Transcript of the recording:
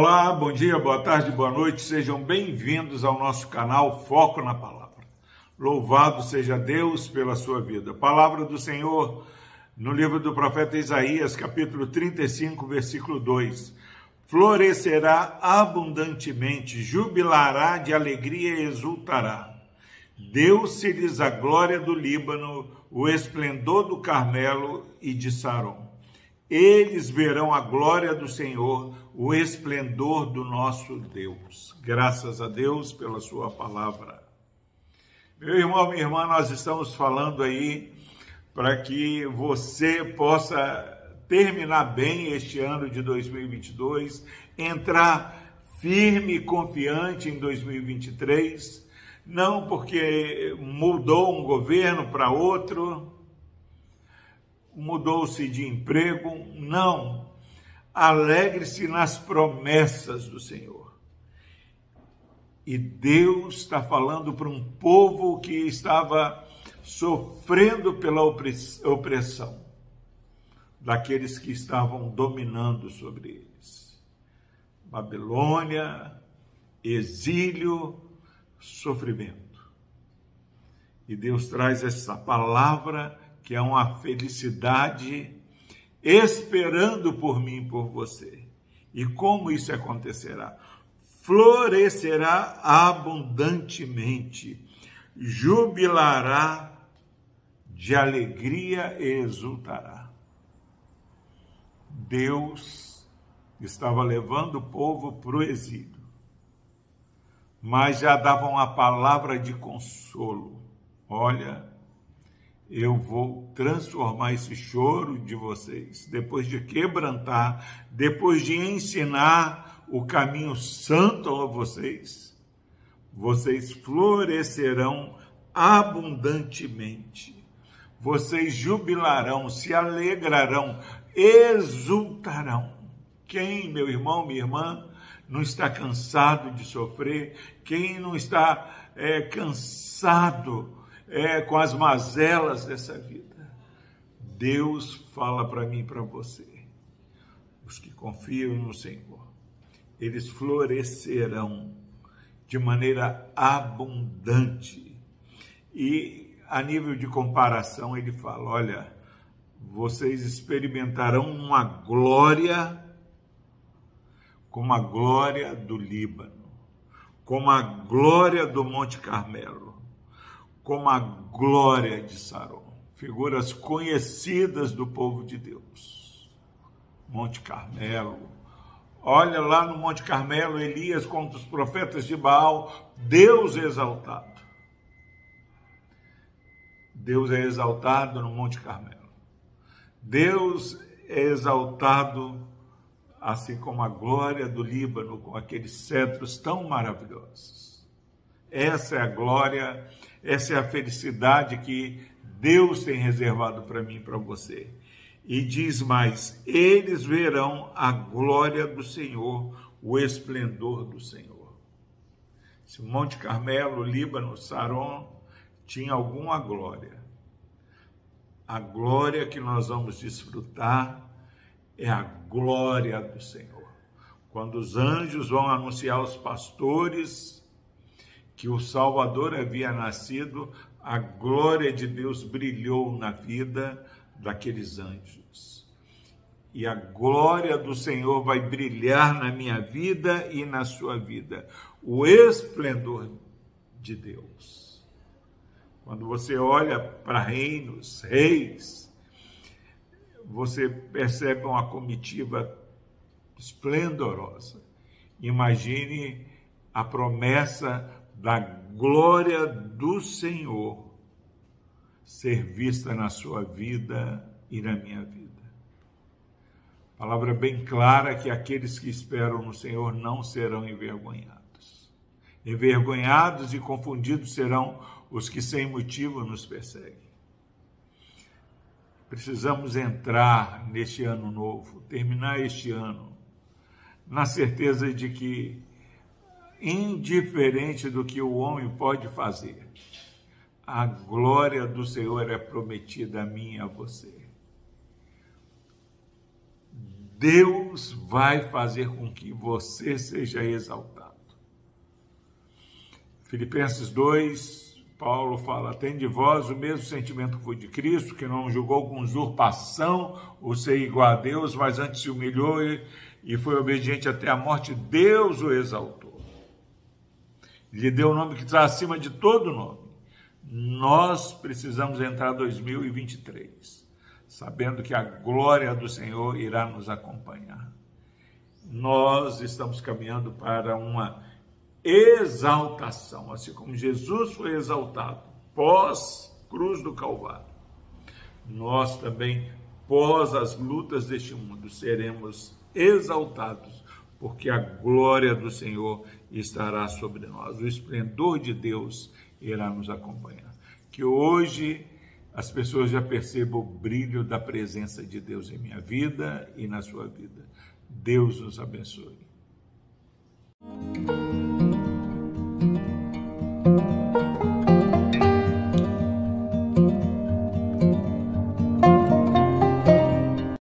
Olá, bom dia, boa tarde, boa noite, sejam bem-vindos ao nosso canal Foco na Palavra. Louvado seja Deus pela sua vida. Palavra do Senhor no livro do profeta Isaías, capítulo 35, versículo 2. Florescerá abundantemente, jubilará de alegria e exultará. Deu-se lhes a glória do Líbano, o esplendor do Carmelo e de Saron eles verão a glória do Senhor, o esplendor do nosso Deus. Graças a Deus pela Sua palavra. Meu irmão, minha irmã, nós estamos falando aí para que você possa terminar bem este ano de 2022, entrar firme e confiante em 2023, não porque mudou um governo para outro, mudou-se de emprego, não. Alegre-se nas promessas do Senhor. E Deus está falando para um povo que estava sofrendo pela opressão daqueles que estavam dominando sobre eles. Babilônia, exílio, sofrimento. E Deus traz essa palavra que é uma felicidade esperando por mim e por você. E como isso acontecerá? Florescerá abundantemente, jubilará de alegria e exultará. Deus estava levando o povo para o exílio, mas já dava uma palavra de consolo. Olha, eu vou transformar esse choro de vocês, depois de quebrantar, depois de ensinar o caminho santo a vocês, vocês florescerão abundantemente. Vocês jubilarão, se alegrarão, exultarão. Quem, meu irmão, minha irmã, não está cansado de sofrer? Quem não está é, cansado é, com as mazelas dessa vida. Deus fala para mim e para você. Os que confiam no Senhor, eles florescerão de maneira abundante. E a nível de comparação, ele fala: olha, vocês experimentarão uma glória como a glória do Líbano, como a glória do Monte Carmelo como a glória de Saron, figuras conhecidas do povo de Deus. Monte Carmelo. Olha lá no Monte Carmelo, Elias contra os profetas de Baal, Deus exaltado. Deus é exaltado no Monte Carmelo. Deus é exaltado assim como a glória do Líbano, com aqueles cetros tão maravilhosos. Essa é a glória essa é a felicidade que Deus tem reservado para mim e para você. E diz mais: eles verão a glória do Senhor, o esplendor do Senhor. Se Monte Carmelo, Líbano, Saron tinha alguma glória, a glória que nós vamos desfrutar é a glória do Senhor. Quando os anjos vão anunciar aos pastores que o Salvador havia nascido, a glória de Deus brilhou na vida daqueles anjos. E a glória do Senhor vai brilhar na minha vida e na sua vida. O esplendor de Deus. Quando você olha para reinos, reis, você percebe uma comitiva esplendorosa. Imagine a promessa da glória do Senhor ser vista na sua vida e na minha vida. Palavra bem clara que aqueles que esperam no Senhor não serão envergonhados. Envergonhados e confundidos serão os que sem motivo nos perseguem. Precisamos entrar neste ano novo, terminar este ano, na certeza de que indiferente do que o homem pode fazer. A glória do Senhor é prometida a mim e a você. Deus vai fazer com que você seja exaltado. Filipenses 2, Paulo fala: tem de vós o mesmo sentimento que foi de Cristo, que não julgou com usurpação o ser igual a Deus, mas antes se humilhou e, foi obediente até a morte. Deus o exaltou. Lhe deu o um nome que está acima de todo nome. Nós precisamos entrar 2023 sabendo que a glória do Senhor irá nos acompanhar. Nós estamos caminhando para uma exaltação, assim como Jesus foi exaltado pós cruz do Calvário. Nós também, pós as lutas deste mundo, seremos exaltados, porque a glória do Senhor estará sobre nós. O esplendor de Deus irá nos acompanhar. Que hoje as pessoas já percebam o brilho da presença de Deus em minha vida e na sua vida. Deus nos abençoe.